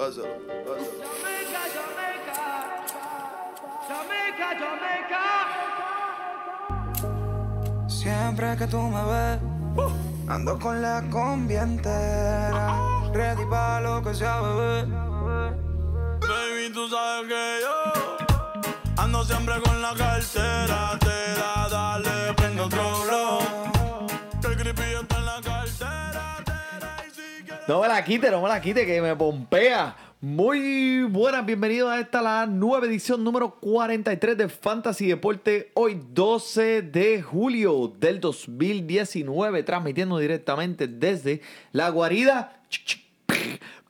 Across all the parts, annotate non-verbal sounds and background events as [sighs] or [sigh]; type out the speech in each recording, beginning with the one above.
Pásalo, pásalo. Jamaica, Jamaica, Jamaica, Jamaica. Siempre que tú me ves, ando con la combi entera. Ready pa' lo que sea, bebé. Baby, tú sabes que yo ando siempre con la cartera. Te da, dale, prende otro blow. No me la quite, no me la quite, que me pompea. Muy buenas, bienvenidos a esta la nueva edición número 43 de Fantasy Deporte. Hoy 12 de julio del 2019, transmitiendo directamente desde la guarida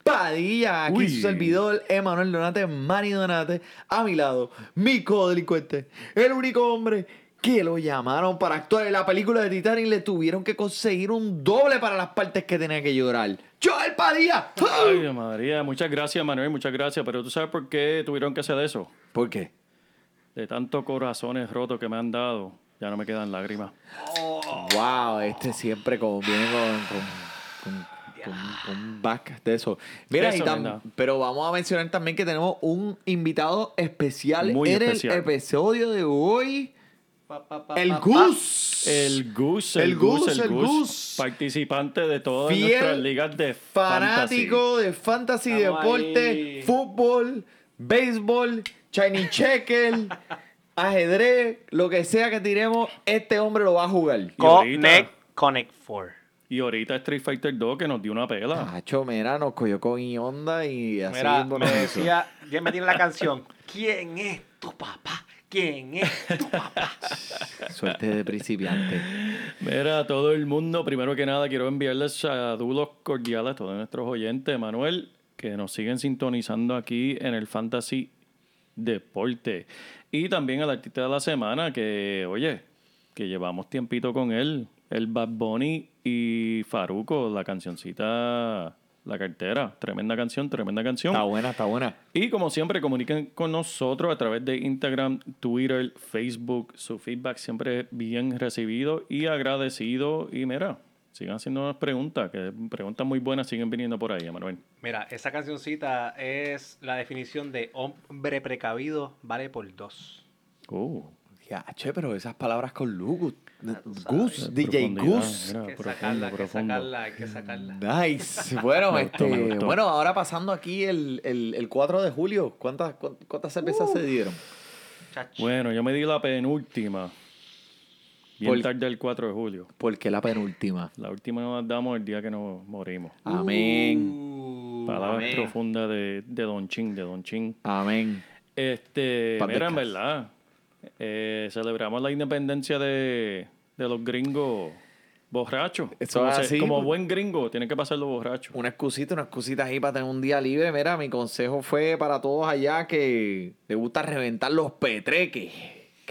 Padilla. Aquí Uy. su servidor, Emanuel Donate, Manny Donate. A mi lado, mi codelincuente, el único hombre que lo llamaron para actuar en la película de Titanic y le tuvieron que conseguir un doble para las partes que tenía que llorar. ¡Joel Padilla! Ay, María, muchas gracias, Manuel, muchas gracias. Pero tú sabes por qué tuvieron que hacer eso. ¿Por qué? De tantos corazones rotos que me han dado, ya no me quedan lágrimas. Wow, este siempre como viene con, con, con, con- con un back de eso. Mira, Eso, y tam- nena. pero vamos a mencionar también que tenemos un invitado especial Muy en especial. el episodio de hoy. El pa, Gus. El Gus, el, El Gus, Gus, el Gus, participante de todas Fiel nuestras ligas de Fanático de fantasy, Estamos deporte, ahí. fútbol, béisbol, Chinese checker, [laughs] ajedrez, lo que sea que tiremos, este hombre lo va a jugar. Y ahorita- Connect, Connect 4. Y ahorita Street Fighter 2 que nos dio una pela. Tacho, mira, nos cogió con onda y así Mira, me decía, ya me tiene la canción. ¿Quién es tu papá? ¿Quién es tu papá? [laughs] Suerte de principiante. Mira, a todo el mundo, primero que nada, quiero enviarles saludos cordiales a todos nuestros oyentes, Manuel, que nos siguen sintonizando aquí en el Fantasy Deporte. Y también al artista de la semana, que, oye, que llevamos tiempito con él, el Bad Bunny y Faruco, la cancioncita, la cartera. Tremenda canción, tremenda canción. Está buena, está buena. Y como siempre, comuniquen con nosotros a través de Instagram, Twitter, Facebook. Su feedback siempre es bien recibido y agradecido. Y mira, sigan haciendo preguntas, que preguntas muy buenas siguen viniendo por ahí, Manuel. Mira, esa cancioncita es la definición de hombre precavido vale por dos. Uh, Ya, che, pero esas palabras con Lugus. Gus, DJ Gus. mira, Hay que profundo, sacarla, hay que sacarla, hay que sacarla. Nice. [laughs] Bueno, Me gustó, me este, gustó. bueno, ahora pasando aquí el, el, el 4 de julio, ¿cuántas, cuán- cuántas cervezas se dieron? Chacho. Bueno, yo me di la penúltima. Bien Por- tarde el 4 de julio. Porque la penúltima. La última nos damos el día que nos morimos. Amén. Uh, Palabras profundas de, de Don Chin, de Don Chin. Amén. Este, mira, en verdad, eh, celebramos la independencia de, de los gringos borrachos. Eso como, se- como buen gringo, tiene que pasarlo borracho. Una excusita, una excusita ahí para tener un día libre. Mira, mi consejo fue para todos allá que les gusta reventar los petreques.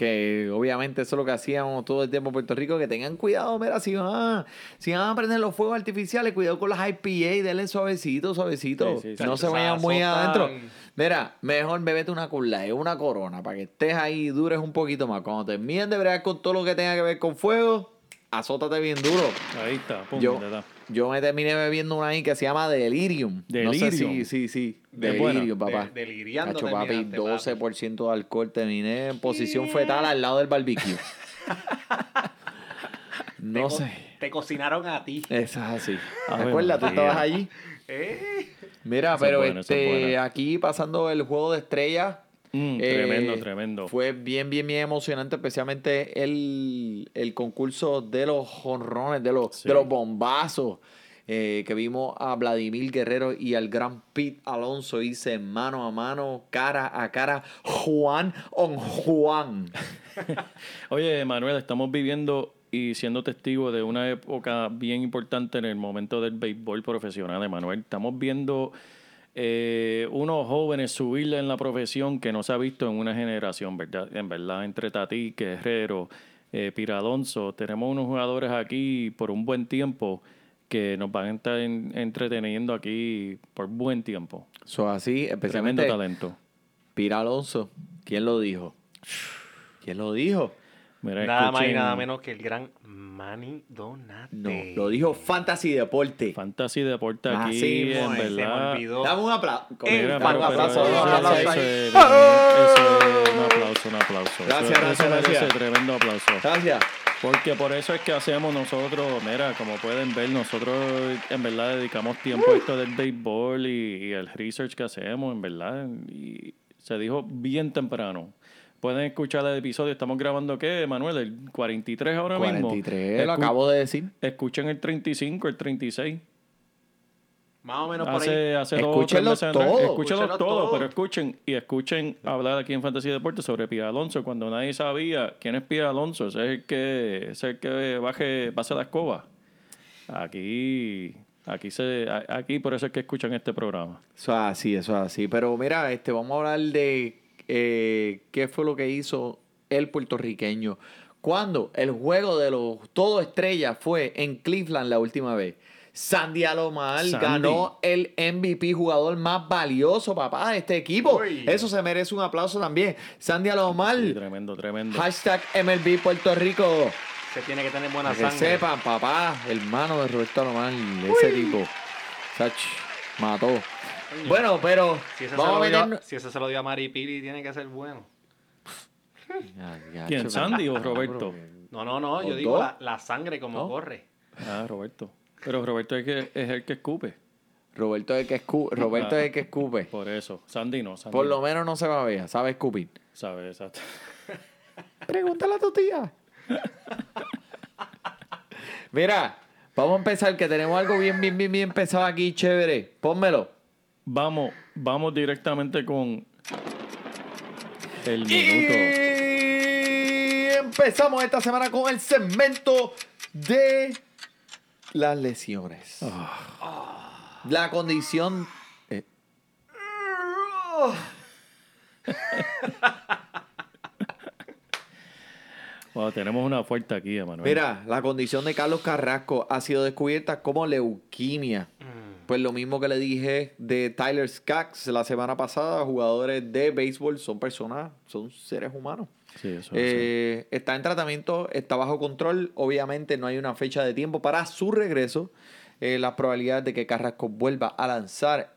Que obviamente eso es lo que hacíamos todo el tiempo en Puerto Rico. Que tengan cuidado, mira, si van a, si van a prender los fuegos artificiales, cuidado con las IPA, denle suavecito, suavecito. Sí, no se vayan muy adentro. Mira, mejor bebete una cola, una corona, para que estés ahí y dures un poquito más. Cuando terminen de bregar con todo lo que tenga que ver con fuego, azótate bien duro. Ahí está, pum, Yo. Yo me terminé bebiendo una ahí que se llama Delirium. No sé si, Delirium. sí, sí. Delirium, papá. De- deliriando Cacho, papi, terminaste, papi. 12% de alcohol. Terminé en posición fetal al lado del barbecue. [laughs] Te no co- sé. Te cocinaron a ti. Eso es así. ¿Te acuerdas? Tú estabas allí. ¿Eh? Mira, pero este, aquí pasando el juego de estrellas. Mm, eh, tremendo, tremendo. Fue bien, bien, bien emocionante, especialmente el, el concurso de los jonrones, de los, Sí. de los bombazos. eh, que vimos a Vladimir Guerrero y al gran Pete Alonso hice mano a mano, cara a cara, Juan on Juan. [laughs] Oye, Manuel, estamos viviendo y siendo testigos de una época bien importante en el momento del béisbol profesional, Manuel. Estamos viendo eh, unos jóvenes subirle en la profesión que no se ha visto en una generación, ¿verdad? En verdad, entre Tati, Guerrero, eh, Piradonso, tenemos unos jugadores aquí por un buen tiempo que nos van a estar en- entreteniendo aquí por buen tiempo. Eso así, Tremendo especialmente talento. Pira Alonso. ¿Quién lo dijo? ¿Quién lo dijo? Mira, Nada más y nada menos que el gran Manny Donate. No, lo dijo Fantasy Deporte. Fantasy Deporte aquí, Así en Se me verdad. olvidó. Dame un aplauso. Eh, [laughs] Mira, Un aplauso, un aplauso un aplauso, un aplauso. Gracias, Eso- gracias, eso gracias. tremendo aplauso. Gracias. Porque por eso es que hacemos nosotros, mira, como pueden ver, nosotros en verdad dedicamos tiempo a esto del béisbol y, y el research que hacemos, en verdad. Y se dijo bien temprano. Pueden escuchar el episodio. Estamos grabando, ¿qué, Manuel? El 43 ahora mismo. 43, lo acabo de decir. Escuchen el 35, el 36. Más o menos por ahí. Hace, hace dos o tres Escúchenlo todo. Escúchenlo Escúchenlo todo, todo. pero escuchen y escuchen hablar aquí en Fantasy Deportes sobre Pia Alonso cuando nadie sabía quién es Pia Alonso. Ese es el que, ese es el que baje, pase la escoba. Aquí, aquí se, aquí por eso es que escuchan este programa. Eso es así, eso es así. Pero mira, este, vamos a hablar de eh, qué fue lo que hizo el puertorriqueño. Cuando el juego de los todo estrellas fue en Cleveland la última vez. Sandy Alomar Sandy. ganó el MVP jugador más valioso, papá, de este equipo. Uy. Eso se merece un aplauso también. Sandy Alomar, Sí, tremendo, tremendo. hashtag MLB Puerto Rico. Se tiene que tener buena que sangre. sepan, papá, hermano de Roberto Alomar, ese tipo. Sach, mató. Bueno, pero Si ese, vamos se lo dio, meternos... si ese se lo dio a Mari Pili, tiene que ser bueno. ¿Quién, Sandy o pero- Roberto? No, no, no. Yo ¿Los digo la, la sangre como ¿No? corre. Ah, Roberto. Pero Roberto es, que, es el que escupe. Roberto es el que escupe. Roberto es el que escupe. Por eso. Sandy no. Sandy Por no. lo menos no se va a ver, sabe escupir. Sabe, exacto. [laughs] Pregúntale a tu tía. [laughs] Mira, vamos a empezar, que tenemos algo bien, bien, bien, bien pesado aquí, chévere. Pónmelo. Vamos, vamos directamente con el minuto. Y empezamos esta semana con el segmento de las lesiones. La condición. eh, [laughs] Wow, tenemos una fuerte aquí, Emanuel. Mira, la condición de Carlos Carrasco ha sido descubierta como leuquimia. Pues lo mismo que le dije de Tyler Skaggs la semana pasada, jugadores de béisbol son personas, son seres humanos. Sí, eso, Eh, Está en tratamiento, está bajo control. Obviamente no hay una fecha de tiempo para su regreso. Eh, las probabilidades de que Carrasco vuelva a lanzar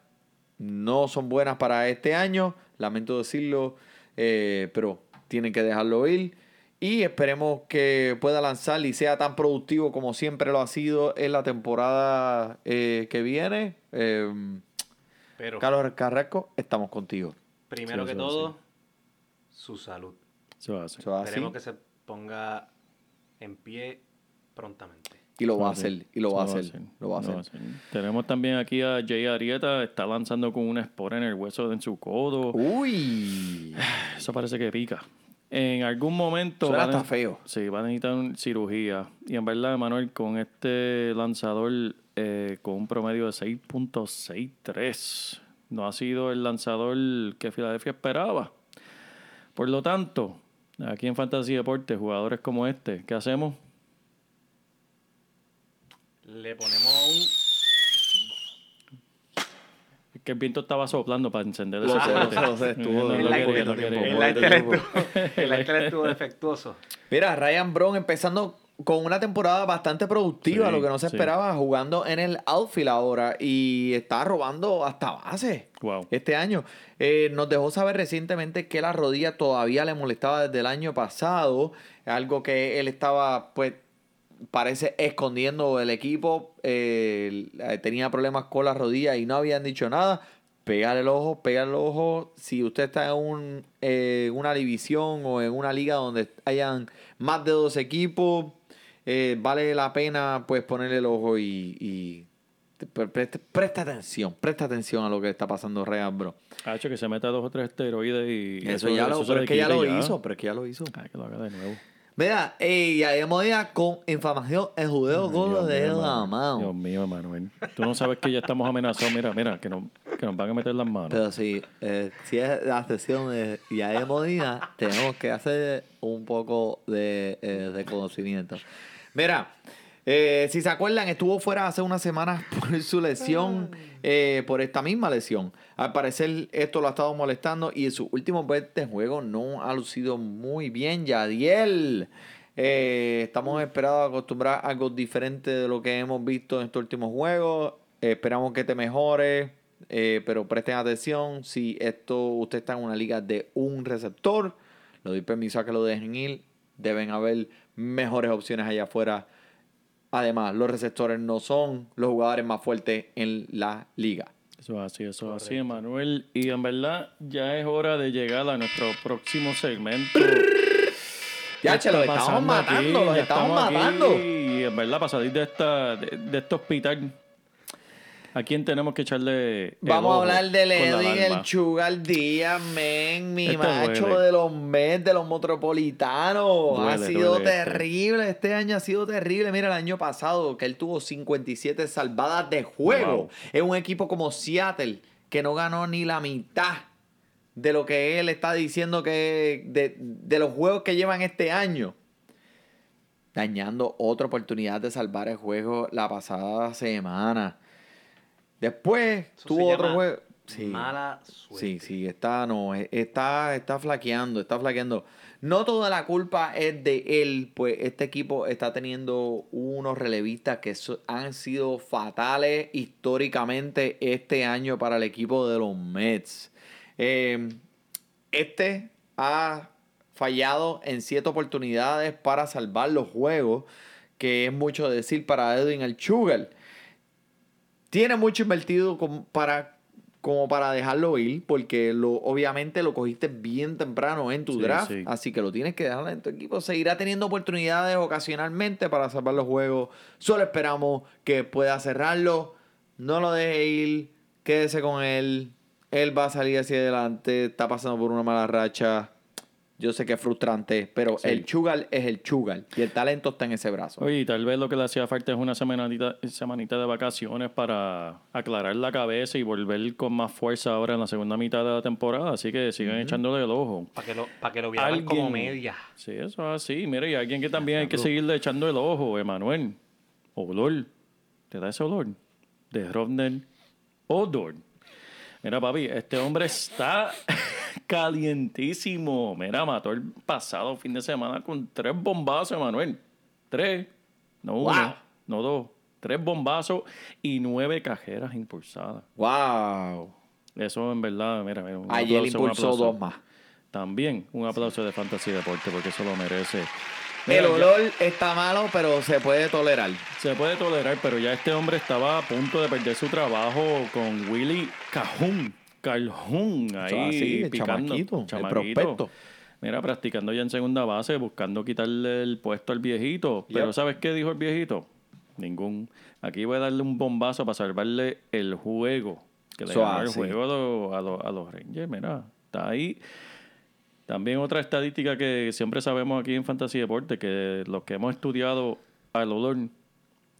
no son buenas para este año. Lamento decirlo, eh, pero tienen que dejarlo ir. Y esperemos que pueda lanzar y sea tan productivo como siempre lo ha sido en la temporada eh, que viene. Eh, Pero Carlos Carrasco, estamos contigo. primero Sí, que todo, su salud. Eso va así. Esperemos que se ponga en pie prontamente. Y lo va a hacer. Y lo va a hacer. Lo va a hacer. Tenemos también aquí a Jay Arieta, está lanzando con una espora en el hueso de su codo. Uy. [sighs] Eso parece que pica. En algún momento. Suena va a feo. Sí, va a necesitar un- cirugía. Y en verdad, Manuel, con este lanzador eh, con un promedio de 6.63, no ha sido el lanzador que Filadelfia esperaba. Por lo tanto, aquí en Fantasy Deportes, jugadores como este, ¿qué hacemos? Le ponemos Es que el viento estaba soplando para encender ese el el estuvo, defectuoso. Mira, Ryan Brown empezando con una temporada bastante productiva, Sí, lo que no se sí. esperaba, jugando en el outfield ahora y está robando hasta base Wow. este año. Eh, nos dejó saber recientemente que la rodilla todavía le molestaba desde el año pasado, algo que él estaba, pues, parece escondiendo el equipo, eh, tenía problemas con la rodilla y no habían dicho nada. Pégale el ojo, pégale el ojo. Si usted está en un, eh, una división o en una liga donde hayan más de dos equipos, eh, vale la pena pues ponerle el ojo y, y pre- presta, presta atención, presta atención a lo que está pasando Real, bro. Ha hecho que se meta dos o tres esteroides y. Eso, ya lo, pero es que ya lo hizo, pero es que ya lo hizo. Ah, que lo haga de nuevo. Mira, eh, ya hemos ya con inflamación en judeo gordo Dios de mío, la mano. Dios mío, Manuel. Tú no sabes que ya estamos amenazados. Mira, mira, que, no, que nos van a meter las manos. Pero si, eh, si es la sesión de Yael Molina, tenemos que hacer un poco de, eh, de conocimiento. Mira, eh, si se acuerdan, estuvo fuera hace unas semanas [laughs] por su lesión, eh, por esta misma lesión. Al parecer, esto lo ha estado molestando y en sus últimos 20 juegos no ha lucido muy bien. Yadiel, eh, estamos esperando a acostumbrar a algo diferente de lo que hemos visto en estos últimos juegos. Eh, esperamos que te mejores, eh, pero presten atención. Si esto usted está en una liga de un receptor, le doy permiso a que lo dejen ir. Deben haber mejores opciones allá afuera. Además, los receptores no son los jugadores más fuertes en la liga. Eso es así, eso es así, Emanuel. Y en verdad ya es hora de llegar a nuestro próximo segmento. Ya, ¿Qué che, los estamos pasando aquí? matando, los estamos aquí. matando. Y en verdad, para salir de, esta, de, de este hospital, ¿a quién tenemos que echarle el Vamos a hablar del Edwin, el? Chugal Díaz, men, mi Este macho duele. de los Mets, de los Metropolitanos. ha sido este. terrible, este. año ha sido terrible. Mira, el año pasado que él tuvo 57 salvadas de juego. Wow. Es un equipo como Seattle que no ganó ni la mitad de lo que él está diciendo que de, de los juegos que llevan este año. Dañando otra oportunidad de salvar el juego la pasada semana. Después Eso tuvo otro juego. Sí. Mala suerte. Sí, sí, está, no, está, está flaqueando, está flaqueando. No toda la culpa es de él, pues este equipo está teniendo unos relevistas que so- han sido fatales históricamente este año para el equipo de los Mets. Eh, este ha fallado en siete oportunidades para salvar los juegos, que es mucho decir para Edwin el Sugar tiene mucho invertido como para, como para dejarlo ir, porque lo, obviamente lo cogiste bien temprano en tu Sí, draft, sí. así que lo tienes que dejar en tu equipo. Seguirá teniendo oportunidades ocasionalmente para salvar los juegos. Solo esperamos que pueda cerrarlo. No lo deje ir, quédese con él. Él va a salir hacia adelante, está pasando por una mala racha. Yo sé que es frustrante, pero Sí. el Chugal es el Chugal y el talento está en ese brazo. Oye, y tal vez lo que le hacía falta es una semanita, semanita de vacaciones para aclarar la cabeza y volver con más fuerza ahora en la segunda mitad de la temporada. Así que sigan echándole el ojo. Para que lo, para que lo vieran como media. Sí, eso es así. Mira, y alguien que también hay que seguirle echando el ojo, Emanuel. Olor. ¿Te da ese olor? De Rodner Odor. Mira, papi, este hombre está calientísimo. Mira, mató el pasado fin de semana con tres bombazos, Emanuel. Tres. No uno, no dos. Tres bombazos y nueve cajeras impulsadas. ¡Wow! Eso en verdad, mira, mira, un Ayer aplauso, impulsó dos más. También un aplauso de Fantasy Deporte porque eso lo merece. El ya- olor está malo, pero se puede tolerar. Se puede tolerar, pero ya este hombre estaba a punto de perder su trabajo con Willy Cajun. Calhoun, ahí el picando. chamaquito, el prospecto. Mira, practicando ya en segunda base, buscando quitarle el puesto al viejito. Pero Yep. ¿sabes qué dijo el viejito? Ningún. Aquí voy a darle un bombazo para salvarle el juego. Que le ganó el juego a los, a, los, a los Rangers. Mira, está ahí. También otra estadística que siempre sabemos aquí en Fantasy Deporte, que los que hemos estudiado al olor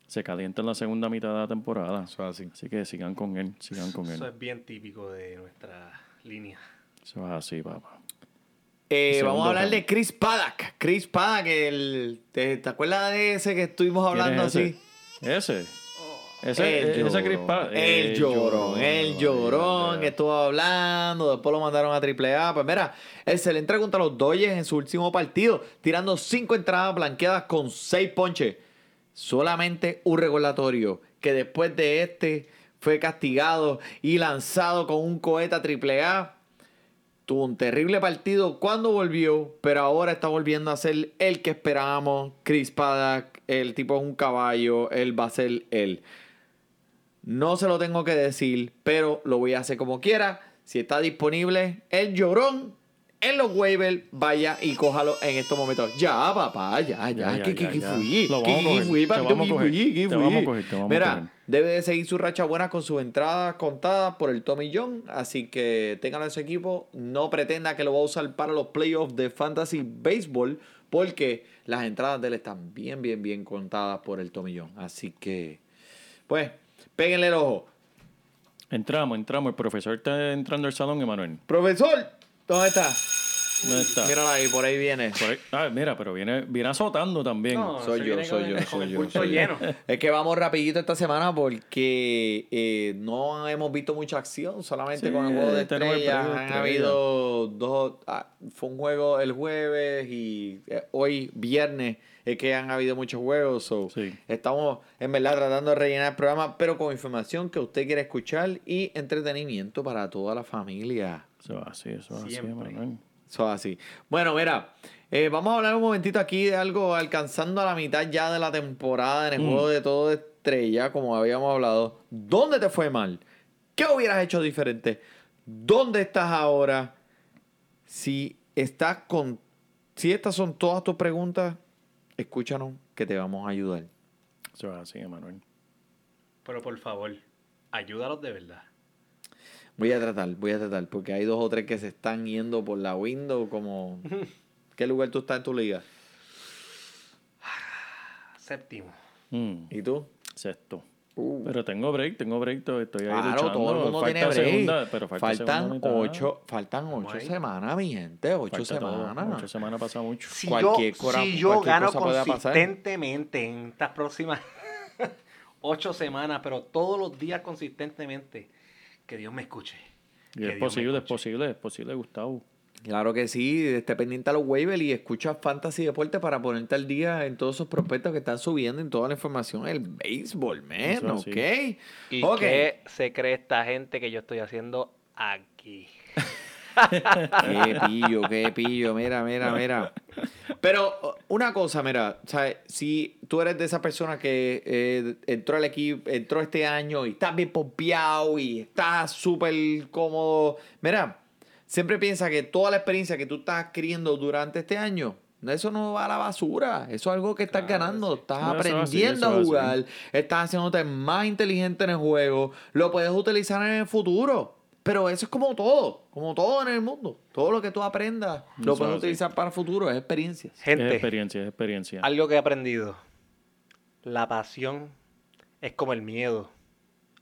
se calienta en la segunda mitad de la temporada. así. Así que sigan con él, sigan con él. Eso es bien típico de nuestra línea. Eso es así, papá. Eh, vamos a hablar round. de Chris Paddock. Chris Paddock, el, ¿te, te acuerdas de ese que estuvimos ¿Quién hablando es así? ese? Ese. Ese, el ese llorón, Chris Pa- el llorón, el llorón que estuvo hablando, después lo mandaron a AAA. Pues mira, excelente contra los Dodgers en su último partido, tirando cinco entradas blanqueadas con seis ponches. Solamente un recordatorio que después de este fue castigado y lanzado con un cohete a AAA. Tuvo un terrible partido cuando volvió, pero ahora está volviendo a ser el que esperábamos. Chris Paddock, el tipo es un caballo, él va a ser él. No se lo tengo que decir, pero lo voy a hacer como quiera. Si está disponible el llorón en los waivers, vaya y cójalo en estos momentos. Ya, papá, ya, ya. Ya, ya, ¿Qué, qué, ya, qué ya. fui? ¿Qué, vamos a qué coger, fui, Mira, debe de seguir su racha buena con sus entradas contadas por el Tommy John. Así que ténganlo en su equipo. No pretenda que lo va a usar para los playoffs de Fantasy Baseball. Porque las entradas de él están bien, bien, bien contadas por el Tommy John. Así que, pues, péguenle el ojo. Entramos, entramos. El profesor está entrando al salón, Emanuel. Profesor, ¿dónde está? ¿Dónde está? Míralo ahí, por ahí viene. Por ahí- Ah, mira, pero viene, viene azotando también. No, Soy yo, viene soy con yo, soy el yo, soy yo. lleno. [laughs] Es que vamos rapidito esta semana porque eh, no hemos visto mucha acción, solamente Sí, con el juego de tenemos el estrellas. periodo de Han estrellas. habido dos, ah, fue un juego el jueves y eh, hoy viernes es que han habido muchos juegos. so, Sí. Estamos en verdad tratando de rellenar el programa, pero con información que usted quiere escuchar y entretenimiento para toda la familia. Eso es así, eso es así, Siempre. Emanuel. Eso así. Bueno, mira, eh, vamos a hablar un momentito aquí de algo alcanzando a la mitad ya de la temporada en el Mm. juego de todo de estrella, como habíamos hablado. ¿Dónde te fue mal? ¿Qué hubieras hecho diferente? ¿Dónde estás ahora? Si estás con. Si estas son todas tus preguntas, escúchanos que te vamos a ayudar. Eso es así, Emanuel. Pero por favor, ayúdalos de verdad. Voy a tratar, voy a tratar, porque hay dos o tres que se están yendo por la window, como. [laughs] ¿Qué lugar tú estás en tu liga? Séptimo. Mm, ¿Y tú? sexto. Uh. Pero tengo break, tengo break, to- estoy ahí Claro, luchando. todo el mundo Falta tiene break. segunda, pero falta faltan ocho, faltan ocho semanas, mi gente, ocho Falta todo. semanas. Ocho semanas pasa mucho. Si Cualquier yo, cora- si yo cualquier gano cosa puede pasar. consistentemente en estas próximas [laughs] ocho semanas, pero todos los días consistentemente, que Dios me escuche. Y es posible, es posible, es posible, Gustavo. Claro que sí, esté pendiente a los waivers y escucha Fantasy Deporte para ponerte al día en todos esos prospectos que están subiendo en toda la información del béisbol, man, Eso ¿ok? ¿Y Ok. qué se cree esta gente que yo estoy haciendo aquí? [laughs] Qué pillo, qué pillo, mira, mira, mira. Pero una cosa, mira, ¿sabes? si tú eres de esa persona que eh, entró al equipo, entró este año y estás bien pompeado y estás súper cómodo, mira, siempre piensa que toda la experiencia que tú estás adquiriendo durante este año, eso no va a la basura, eso es algo que estás Claro, ganando, estás No, así, aprendiendo a así. jugar, estás haciéndote más inteligente en el juego, lo puedes utilizar en el futuro. Pero eso es como todo, como todo en el mundo. Todo lo que tú aprendas lo puedes es así. utilizar para el futuro, es experiencia. Es Gente, experiencia, es experiencia. algo que he aprendido. La pasión es como el miedo.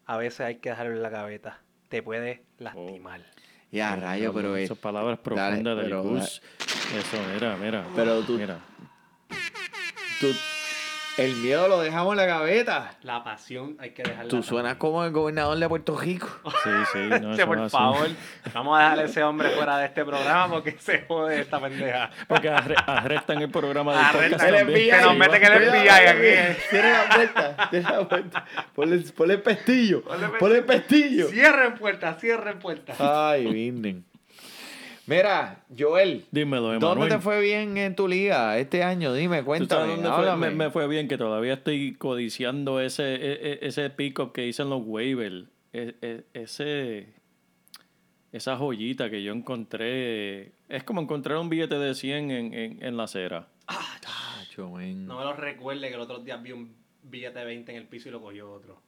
A veces hay que dejarlo en la gaveta. Te puede lastimar. Ya, rayo, pero es. Esas palabras dale, profundas del pero, Gus. Eso, mira, mira. Pero tú- Mira. tú- el miedo lo dejamos en la gaveta. La pasión hay que dejarla. Tú suenas como el gobernador de Puerto Rico. Sí, sí. No, por favor, vamos a dejar a ese hombre fuera de este programa porque se jode esta pendeja. Porque arre- arrestan el programa del Arrestan el también. FBI. Que nos meten el FBI aquí. Tiene la vuelta, tiene la vuelta. Ponle, ponle el pestillo. Ponle Ponle el pestillo. Cierren puertas, cierren puertas. Ay, vinden. Mira, Joel. Dímelo, ¿Dónde Emanuel. te fue bien en tu liga este año? Dime, ¿Tú cuéntame. sabes dónde fue? háblame. Me, me fue bien que todavía estoy codiciando ese, e- e- ese pick-up que hice en los waivers. E- ese, esa joyita que yo encontré. Es como encontrar un billete de 100 en, en, en la acera. Tacho, men. No me lo recuerde que el otro día vi un billete de 20 en el piso y lo cogió otro.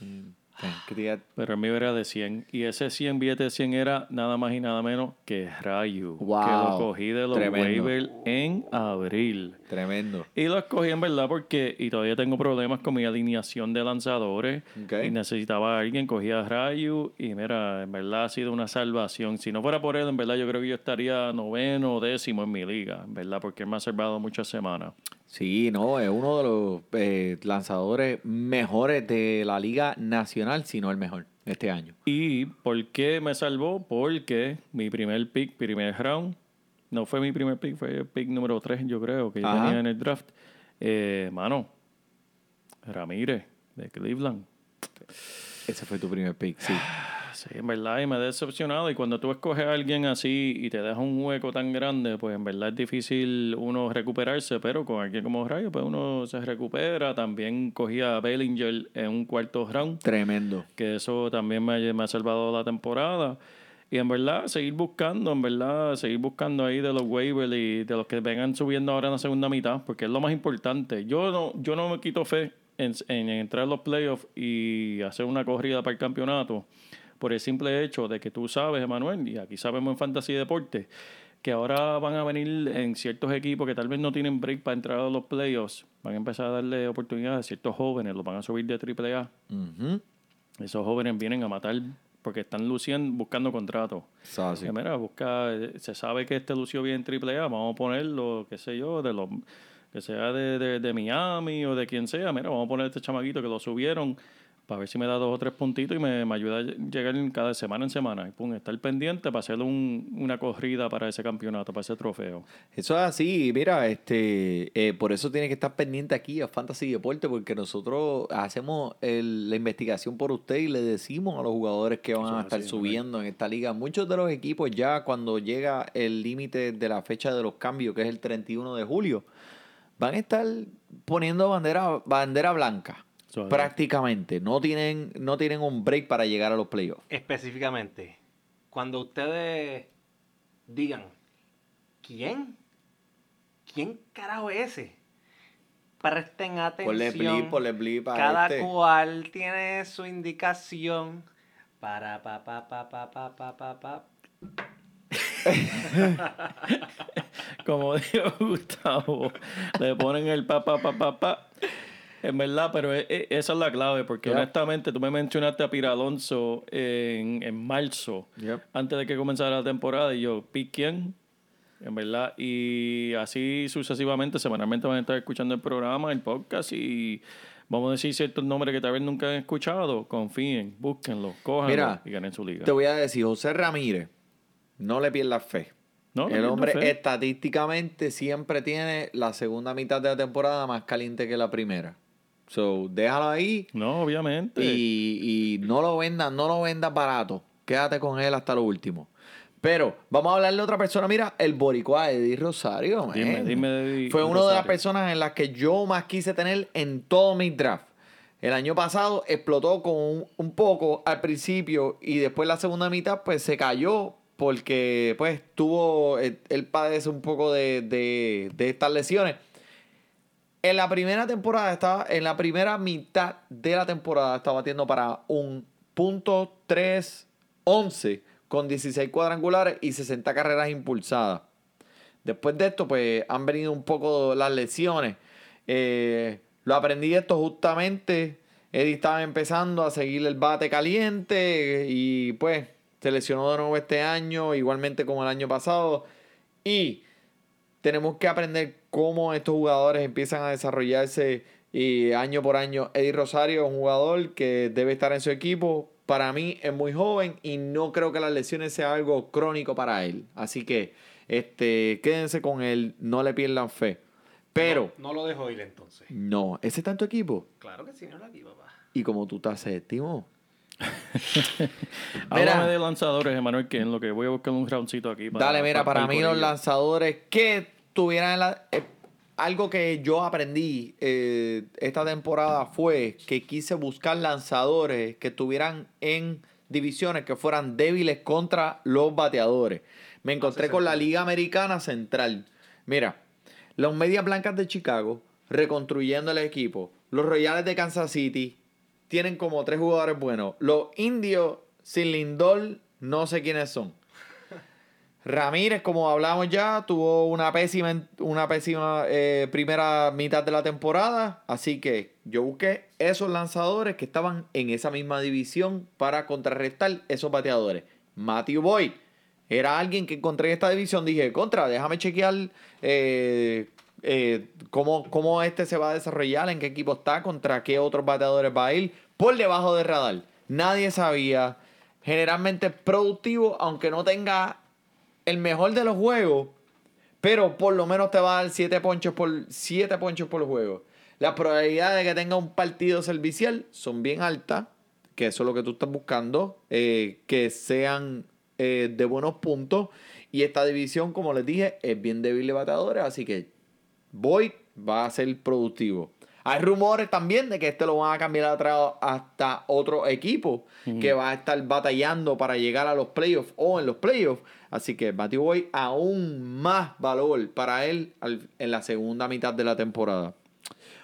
Que Pero el mío era de 100. Y ese 100 billete de 100 era nada más y nada menos que Rayu. Wow. Que lo cogí de los waivers en abril. Tremendo. Y lo escogí en verdad porque, y todavía tengo problemas con mi alineación de lanzadores. Y necesitaba a alguien, cogía a Rayu. Y mira, en verdad ha sido una salvación. Si no fuera por él, en verdad yo creo que yo estaría noveno o décimo en mi liga. En verdad, porque él me ha salvado muchas semanas. Sí, no, es uno de los eh, lanzadores mejores de la Liga Nacional, si no el mejor, este año. ¿Y por qué me salvó? Porque mi primer pick, primer round, no fue mi primer pick, fue el pick número 3, yo creo, que yo Ajá. tenía en el draft. Eh, mano, Ramírez, de Cleveland. Ese fue tu primer pick, sí. [sighs] [sighs] Sí, en verdad, y me he decepcionado. Y cuando tú escoges a alguien así y te deja un hueco tan grande, pues en verdad es difícil uno recuperarse, pero con alguien como Rayo, pues uno se recupera. También cogí a Bellinger en un cuarto round, Tremendo. que eso también me, me ha salvado la temporada. Y en verdad, seguir buscando, en verdad, seguir buscando ahí de los waivers y de los que vengan subiendo ahora en la segunda mitad, porque es lo más importante. Yo no, yo no me quito fe en, en entrar a los playoffs y hacer una corrida para el campeonato, por el simple hecho de que tú sabes, Emanuel, y aquí sabemos en Fantasy Deporte, que ahora van a venir en ciertos equipos que tal vez no tienen break para entrar a los playoffs, van a empezar a darle oportunidades a ciertos jóvenes, los van a subir de AAA. Ujú. Esos jóvenes vienen a matar porque están luciendo, buscando contratos. Que mira, busca, eh, se sabe que este lució bien triple A, vamos a ponerlo, qué sé yo, de los que sea de, de, de Miami o de quien sea, mira, vamos a poner este chamaquito que lo subieron para ver si me da dos o tres puntitos y me, me ayuda a llegar cada semana en semana. Y pum, estar pendiente para hacerle un- una corrida para ese campeonato, para ese trofeo. Eso es así, mira, este, eh, por eso tiene que estar pendiente aquí a Fantasy Deporte, porque nosotros hacemos el- la investigación por usted y le decimos a los jugadores que van a es estar así, subiendo en esta liga. Muchos de los equipos ya cuando llega el límite de la fecha de los cambios, que es el 31 de julio, van a estar poniendo bandera, bandera blanca. Prácticamente. No tienen, no tienen un break para llegar a los playoffs. Específicamente, cuando ustedes digan, ¿quién? ¿Quién carajo es ese? Presten atención. Ponle blip, ponle blip a Cada este. cual tiene su indicación para pa pa pa pa pa pa pa pa. [laughs] Como dijo Gustavo, le ponen el pa, pa, pa, pa, pa. En verdad, pero e- e- esa es la clave, porque honestamente tú me mencionaste a Pira Alonso en, en marzo, antes de que comenzara la temporada, y yo, ¿pi quién? En verdad, y así sucesivamente, semanalmente van a estar escuchando el programa, el podcast, y vamos a decir ciertos nombres que tal vez nunca han escuchado. Confíen, búsquenlo, cójanlo Mira, y ganen su liga. Te voy a decir, José Ramírez, no le pierdas fe. No, el hombre fe. estadísticamente siempre tiene la segunda mitad de la temporada más caliente que la primera. So, déjalo ahí No, obviamente. y, y no lo vendas, no lo vendas barato. Quédate con él hasta lo último. Pero vamos a hablarle a otra persona. Mira, el boricua Eddie Rosario. man. Dime, dime Eddie Fue una de las personas en las que yo más quise tener en todo mi draft. El año pasado explotó con un, un poco al principio y después la segunda mitad pues se cayó porque pues tuvo, él, él padece un poco de, de, de estas lesiones. En la primera temporada estaba, en la primera mitad de la temporada estaba batiendo para un punto 311 con 16 cuadrangulares y 60 carreras impulsadas. Después de esto, pues han venido un poco las lesiones. Eh, lo aprendí esto justamente. Eddie estaba empezando a seguir el bate caliente y pues se lesionó de nuevo este año, igualmente como el año pasado. Y tenemos que aprender cómo estos jugadores empiezan a desarrollarse y año por año. Eddie Rosario es un jugador que debe estar en su equipo. Para mí es muy joven y no creo que las lesiones sea algo crónico para él. Así que este, quédense con él, no le pierdan fe. Pero, No, no lo dejo ir entonces. no, ese está en tu equipo. Claro que sí, no lo aquí, papá. Y como tú estás séptimo. [laughs] Háblame de lanzadores, Emanuel, que en lo que voy a buscar un roundcito aquí. para- Dale, mira, para, mí los lanzadores que tuvieran la- eh, algo que yo aprendí eh, esta temporada fue que quise buscar lanzadores que estuvieran en divisiones que fueran débiles contra los bateadores. Me encontré con la Liga Americana Central. Mira, los Medias Blancas de Chicago reconstruyendo el equipo. Los Royales de Kansas City tienen como tres jugadores buenos. Los Indios sin Lindor, no sé quiénes son. Ramírez, como hablamos ya, tuvo una pésima, una pésima eh, primera mitad de la temporada. Así que yo busqué esos lanzadores que estaban en esa misma división para contrarrestar esos bateadores. Matthew Boyd era alguien que encontré en esta división. Dije, contra, déjame chequear eh, eh, cómo, cómo este se va a desarrollar, en qué equipo está, contra qué otros bateadores va a ir. Por debajo del radar. Nadie sabía. Generalmente productivo, aunque no tenga el mejor de los juegos, pero por lo menos te va a dar 7 ponchos por, siete ponchos por juego. Las probabilidades de que tenga un partido servicial son bien altas, que eso es lo que tú estás buscando, eh, que sean eh, de buenos puntos. Y esta división, como les dije, es bien débil de bateadores, así que Boyd va a ser productivo. Hay rumores también de que este lo van a cambiar a tra- hasta otro equipo que va a estar batallando para llegar a los playoffs o en los playoffs. Así que Matthew Boyd aún más valor para él al- en la segunda mitad de la temporada.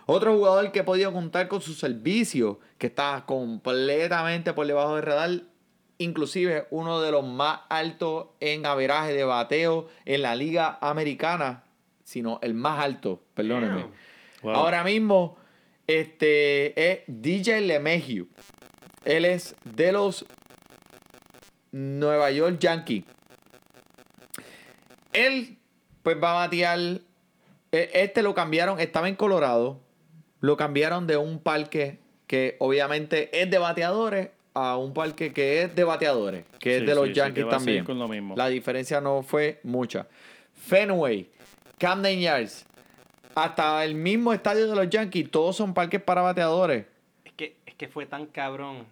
Otro jugador que ha podido contar con su servicio, que está completamente por debajo del radar, inclusive uno de los más altos en averaje de bateo en la liga americana, sino el más alto, perdónenme. Damn. Wow. Ahora mismo, este es DJ LeMahieu. Él es de los Nueva York Yankees. Él, pues va a batear. e- Este lo cambiaron, estaba en Colorado. Lo cambiaron de un parque que obviamente es de bateadores a un parque que es de bateadores, que es de los sí, Yankees también. con lo mismo. La diferencia no fue mucha. Fenway, Camden Yards, hasta el mismo estadio de los Yankees, todos son parques para bateadores. Es que, es que fue tan cabrón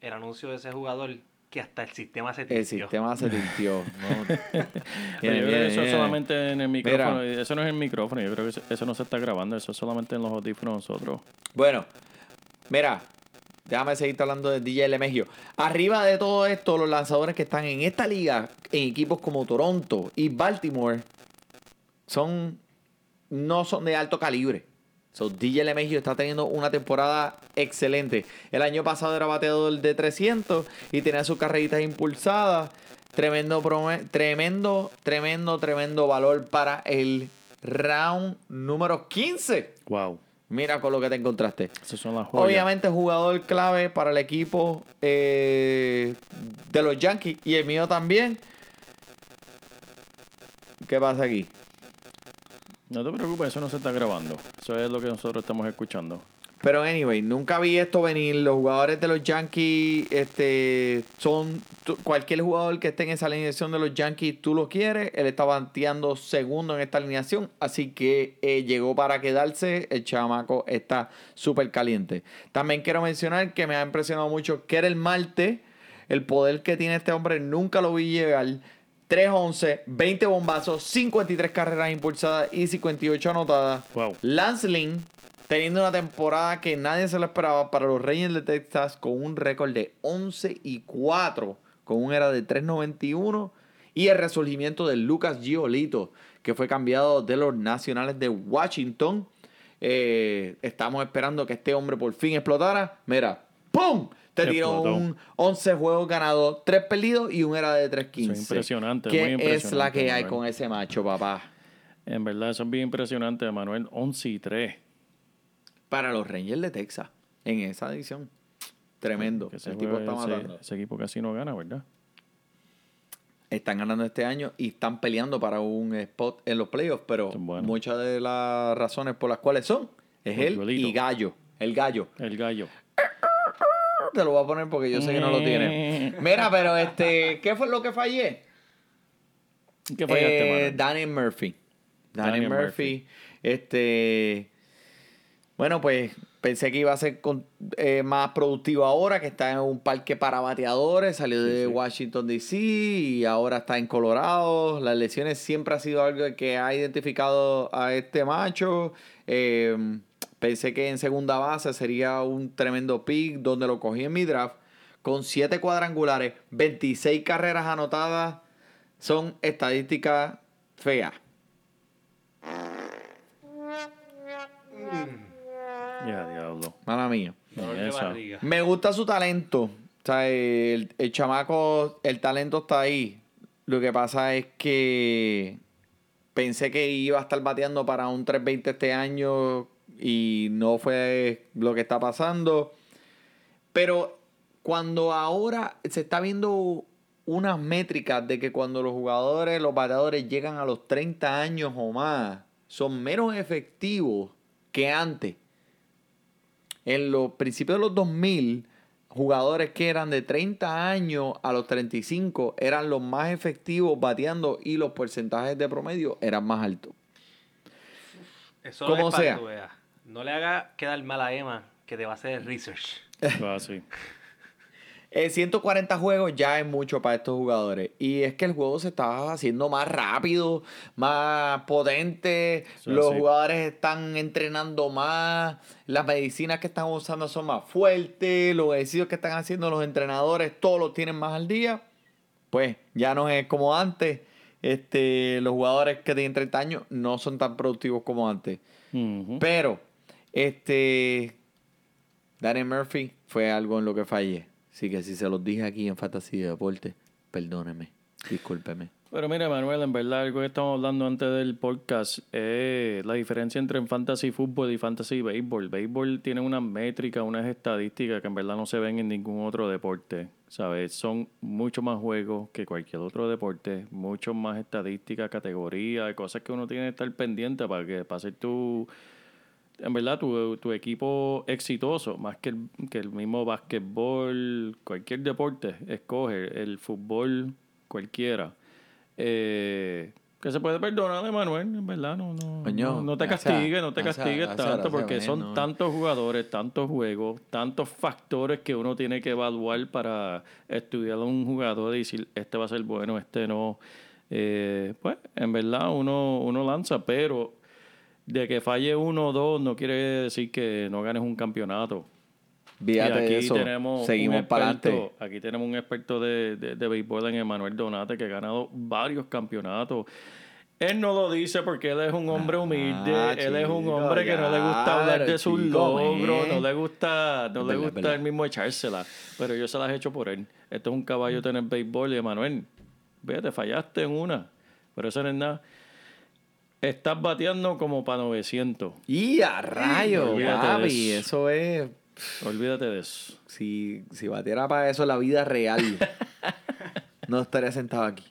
el anuncio de ese jugador que hasta el sistema se El tintió. sistema se tintió. [laughs] ¿no? Pero Viene, yo creo que viene, eso es solamente en el micrófono. Mira. Eso no es el micrófono. Yo creo que eso- no se está grabando. Eso es solamente en los audífonos nosotros. Bueno, mira, déjame seguir hablando de DJ Lemegio. Arriba de todo esto, los lanzadores que están en esta liga, en equipos como Toronto y Baltimore, son no son de alto calibre. So, DJ Lemegio está teniendo una temporada excelente. El año pasado era bateador de 300 y tenía sus carreritas impulsadas. Tremendo, tremendo, tremendo, tremendo valor para el round número 15. Wow. Mira con lo que te encontraste. Esas son las joyas. Obviamente jugador clave para el equipo eh, de los Yankees y el mío también. ¿Qué pasa aquí? No te preocupes, eso no se está grabando. Eso es lo que nosotros estamos escuchando. Pero anyway, nunca vi esto venir. Los jugadores de los Yankees este, son cualquier jugador que esté en esa alineación de los Yankees, tú lo quieres. Él está bateando segundo en esta alineación, así que eh, llegó para quedarse. El chamaco está súper caliente. También quiero mencionar que me ha impresionado mucho que era el Marte. El poder que tiene este hombre nunca lo vi llegar. 3-11, 20 bombazos, 53 carreras impulsadas y 58 anotadas. Wow. Lance Lynn teniendo una temporada que nadie se lo esperaba para los Reyes de Texas con un récord de 11 y 4, con un era de 3.91 y el resurgimiento de Lucas Giolito, que fue cambiado de los Nacionales de Washington. Eh, estamos esperando que este hombre por fin explotara. Mira, ¡pum! Te tiró un 11 juegos ganados, 3 perdidos y un era de 3.15. Eso es impresionante, ¿Qué muy es la impresionante, que hay Manuel. con ese macho, papá? En verdad, eso es bien impresionante, Manuel. 11 y 3. Para los Rangers de Texas, en esa edición. Tremendo. Ese, El tipo está ese- matando. ese equipo casi no gana, ¿verdad? Están ganando este año y están peleando para un spot en los playoffs, pero Son buenos. muchas de las razones por las cuales son es Por él y Gallo. El Gallo. El gallo. Te lo voy a poner porque yo sé que no lo tiene. [laughs] Mira, pero este, ¿qué fue lo que fallé? ¿Qué fallaste, Eh? Danny Murphy. Danny, Danny Murphy. Murphy. Este. Bueno, pues pensé que iba a ser con- eh, más productivo ahora, que está en un parque para bateadores, salió Sí, de sí. Washington DC y ahora está en Colorado. Las lesiones siempre ha sido algo que ha identificado a este macho. Eh, pensé que en segunda base sería un tremendo pick donde lo cogí en mi draft. Con 7 cuadrangulares, 26 carreras anotadas, son estadísticas feas. Ya, diablo. Mala mía. Me gusta su talento. O sea, el, el chamaco, el talento está ahí. Lo que pasa es que pensé que iba a estar bateando para un 320 este año y no fue lo que está pasando. Pero cuando ahora se está viendo unas métricas de que cuando los jugadores, los bateadores llegan a los 30 años o más, son menos efectivos que antes. En los principios de los 2000, jugadores que eran de 30 años a los 35 eran los más efectivos bateando y los porcentajes de promedio eran más altos. Eso Como no es para sea. veas. No le haga quedar mal a Emma que te va a hacer el research. Ah, sí. [laughs] Eh, 140 juegos ya es mucho para estos jugadores. Y es que el juego se está haciendo más rápido, más potente. Los sí. jugadores están entrenando más. Las medicinas que están usando son más fuertes. Los ejercicios que están haciendo los entrenadores, todos los tienen más al día. Pues ya no es como antes. Este, los jugadores que tienen 30 años no son tan productivos como antes. Pero, este. Danny Murphy fue algo en lo que fallé. Así que si se los dije aquí en Fantasy de Deporte, perdóneme, discúlpeme. Pero mira, Manuel, en verdad, algo que estamos hablando antes del podcast es la diferencia entre en fantasy fútbol y fantasy béisbol. Béisbol tiene unas métricas, unas estadísticas que en verdad no se ven en ningún otro deporte. ¿Sabes? Son mucho más juegos que cualquier otro deporte, mucho más estadísticas, categorías, cosas que uno tiene que estar pendiente para que para ser tu, en verdad, tu, tu equipo exitoso, más que el, que el mismo básquetbol, cualquier deporte, escoge el fútbol, cualquiera. Eh, que se puede perdonar de Manuel, en verdad, no, no, Coño, no, no te castigues, no te castigues tanto, porque son tantos jugadores, tantos juegos, tantos factores que uno tiene que evaluar para estudiar a un jugador y decir, este va a ser bueno, este no. Eh, pues, en verdad, uno, uno lanza, pero de que falle uno o dos no quiere decir que no ganes un campeonato. Fíjate Y de eso. un Seguimos para adelante. Aquí tenemos un experto de, de, de béisbol en Emanuel Donate que ha ganado varios campeonatos. Él no lo dice porque él es un hombre humilde, Ah, él es un chico, hombre que no le gusta hablar de sus logros, no le gusta, no le gusta verdad. él mismo echársela. Pero yo se las he hecho por él. Esto es un caballo en el béisbol y Emanuel, vete, fallaste en una. Pero eso no es nada. Estás bateando como para 900. Y a rayo, papi. eso. Eso es. Olvídate de eso. Si, si batiera para eso la vida real, [laughs] no estaría sentado aquí.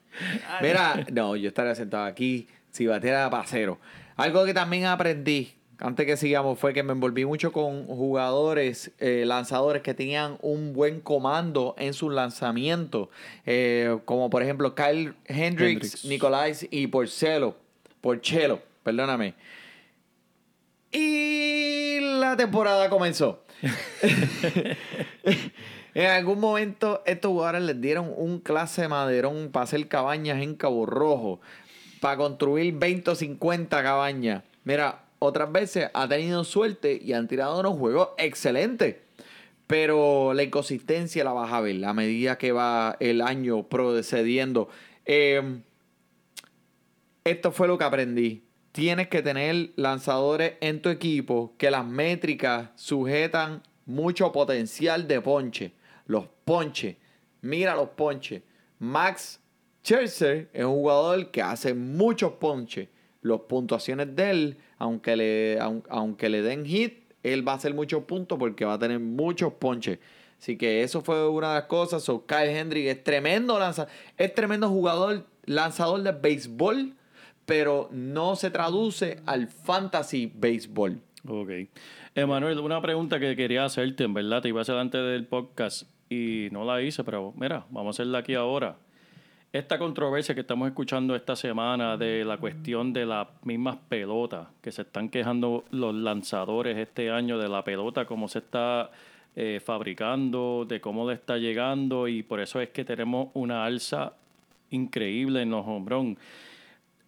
Mira, no, yo estaría sentado aquí si batiera para cero. Algo que también aprendí, antes que sigamos, fue que me envolví mucho con jugadores, eh, lanzadores que tenían un buen comando en sus lanzamientos. eh, como por ejemplo Kyle Hendricks, Hendricks. Nicolás y Porcelo. Porchelo, perdóname. Y la temporada comenzó. [laughs] en algún momento estos jugadores les dieron un clase de maderón para hacer cabañas en Cabo Rojo, para construir 20 o 50 cabañas. Mira, otras veces ha tenido suerte y han tirado unos juegos excelentes. Pero la inconsistencia la vas a ver a medida que va el año procediendo. Eh, esto fue lo que aprendí. Tienes que tener lanzadores en tu equipo que las métricas sujetan mucho potencial de ponche. Los ponches. Mira los ponches. Max Scherzer es un jugador que hace muchos ponches. Las puntuaciones de él, aunque le, aun- aunque le den hit, él va a hacer muchos puntos porque va a tener muchos ponches. Así que eso fue una de las cosas. So, Kyle Hendrick es tremendo lanzador. Es tremendo jugador, lanzador de béisbol, pero no se traduce al fantasy béisbol. Ok. Emanuel, una pregunta que quería hacerte, en verdad, te iba a hacer antes del podcast y no la hice, pero mira, vamos a hacerla aquí ahora. Esta controversia que estamos escuchando esta semana de la cuestión de las mismas pelotas, que se están quejando los lanzadores este año de la pelota, cómo se está eh, fabricando, de cómo le está llegando, y por eso es que tenemos una alza increíble en los hombrón.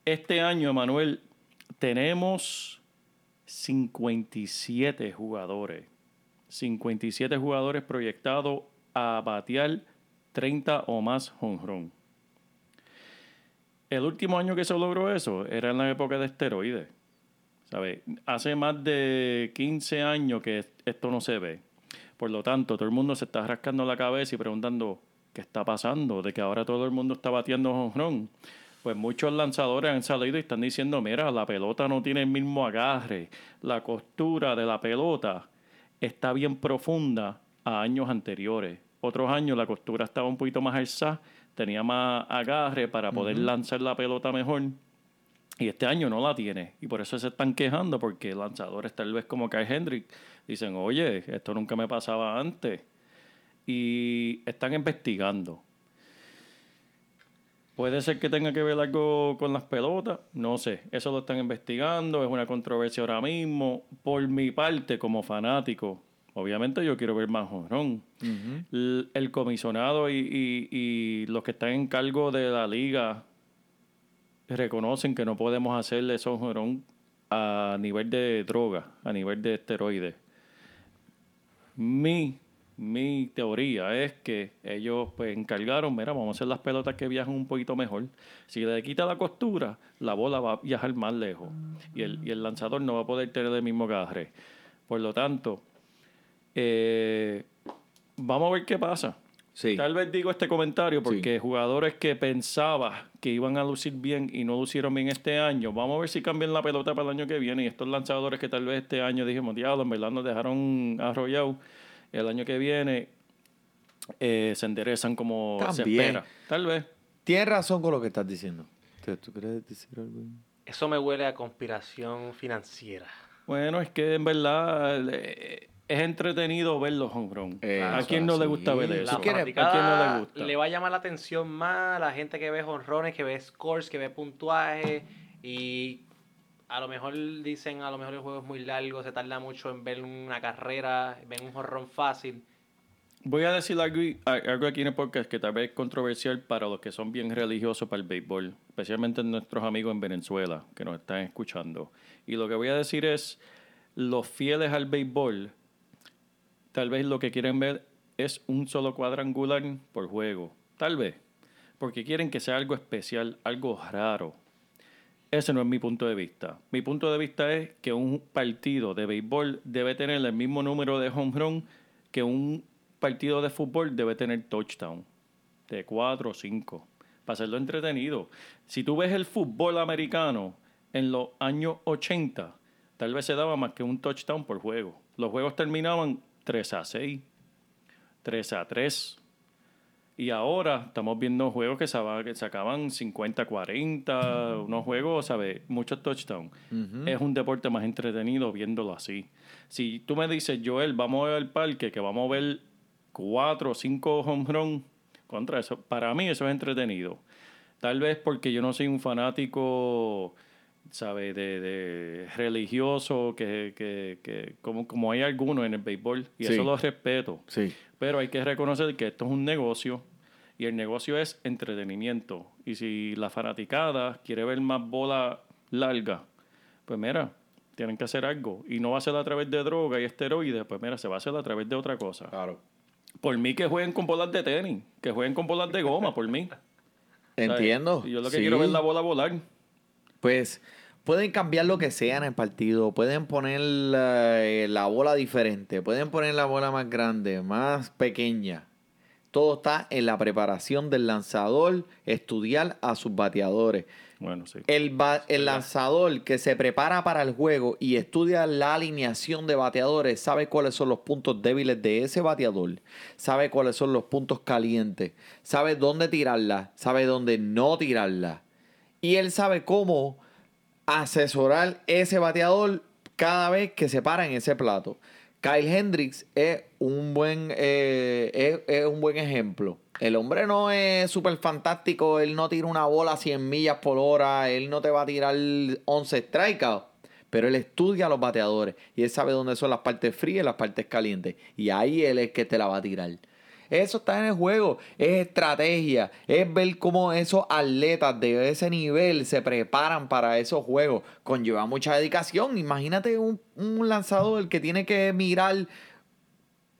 Este año, Emanuel, tenemos 57 jugadores. 57 jugadores proyectados a batear 30 o más jonrón. El último año que se logró eso era en la época de esteroides. ¿Sabe? Hace más de 15 años que esto no se ve. Por lo tanto, todo el mundo se está rascando la cabeza y preguntando qué está pasando, de que ahora todo el mundo está batiendo jonrón. Pues muchos lanzadores han salido y están diciendo, mira, la pelota no tiene el mismo agarre, la costura de la pelota está bien profunda a años anteriores. Otros años la costura estaba un poquito más alzada, tenía más agarre para poder lanzar la pelota mejor. Y este año no la tiene. Y por eso se están quejando, porque lanzadores tal vez como Kai Hendrick dicen, oye, esto nunca me pasaba antes. Y están investigando. Puede ser que tenga que ver algo con las pelotas, no sé. Eso lo están investigando, es una controversia ahora mismo. Por mi parte, como fanático, obviamente yo quiero ver más jonrón. el, el comisionado y, y- y los que están en cargo de la liga reconocen que no podemos hacerle esos jonrón a nivel de droga, a nivel de esteroides. Mi, mi teoría es que ellos pues encargaron, mira, vamos a hacer las pelotas que viajan un poquito mejor. Si le quita la costura, la bola va a viajar más lejos y el, y el lanzador no va a poder tener el mismo agarre. Por lo tanto, eh, vamos a ver qué pasa. Sí. Tal vez digo este comentario porque jugadores que pensaba que iban a lucir bien y no lucieron bien este año, vamos a ver si cambian la pelota para el año que viene. Y estos lanzadores que tal vez este año dijimos, diablo, en verdad nos dejaron arrollados, el año que viene eh, se enderezan como se También. espera. Tal vez. Tienes razón con lo que estás diciendo. ¿Tú quieres decir algo? Eso me huele a conspiración financiera. Bueno, es que en verdad eh, es entretenido ver los home run. ¿A quién no le gusta ver eso? ¿A quién no le gusta? le va a llamar la atención más a la gente que ve jonrones, que ve scores, que ve puntuaje y a lo mejor dicen, a lo mejor el juego es muy largo, se tarda mucho en ver una carrera, ven un jonrón fácil. Voy a decir algo, aquí en el que tal vez es controversial para los que son bien religiosos para el béisbol, especialmente nuestros amigos en Venezuela que nos están escuchando. Y lo que voy a decir es, los fieles al béisbol, tal vez lo que quieren ver es un solo cuadrangular por juego. Tal vez. Porque quieren que sea algo especial, algo raro. Ese no es mi punto de vista. Mi punto de vista es que un partido de béisbol debe tener el mismo número de home run que un partido de fútbol debe tener touchdown. De 4 o 5. Para hacerlo entretenido. Si tú ves el fútbol americano en los años 80, tal vez se daba más que un touchdown por juego. Los juegos terminaban 3 a 6, 3 a 3. Y ahora estamos viendo juegos que, sacaban 50-40, unos juegos, ¿sabes? Muchos touchdowns. Es un deporte más entretenido viéndolo así. Si tú me dices, Joel, vamos al parque, que vamos a ver cuatro o cinco home run contra eso, para mí eso es entretenido. Tal vez porque yo no soy un fanático, ¿sabe? De, de religioso, que, que, que como, como hay algunos en el béisbol, y Sí. eso lo respeto. Sí. Pero hay que reconocer que esto es un negocio y el negocio es entretenimiento. Y si la fanaticada quiere ver más bola larga, pues mira, tienen que hacer algo. Y no va a ser a través de droga y esteroides, pues mira, se va a hacer a través de otra cosa. Claro. Por mí que jueguen con bolas de tenis, que jueguen con bolas de goma, por mí. [laughs] Entiendo. Y Yo lo que Sí. quiero es ver la bola volar. Pues pueden cambiar lo que sea en el partido, pueden poner la, eh, la bola diferente, pueden poner la bola más grande, más pequeña. Todo está en la preparación del lanzador, estudiar a sus bateadores. Bueno, sí. El, el lanzador que se prepara para el juego y estudia la alineación de bateadores sabe cuáles son los puntos débiles de ese bateador, sabe cuáles son los puntos calientes, sabe dónde tirarla, sabe dónde no tirarla. Y él sabe cómo asesorar ese bateador cada vez que se para en ese plato. Kyle Hendricks es un buen, eh, es, un buen ejemplo. El hombre no es súper fantástico, él no tira una bola a 100 millas por hora, él no te va a tirar 11 strikeouts, pero él estudia a los bateadores y él sabe dónde son las partes frías y las partes calientes. Y ahí él es que te la va a tirar. Eso está en el juego, es estrategia, es ver cómo esos atletas de ese nivel se preparan para esos juegos. Conlleva mucha dedicación. Imagínate un, un lanzador que tiene que mirar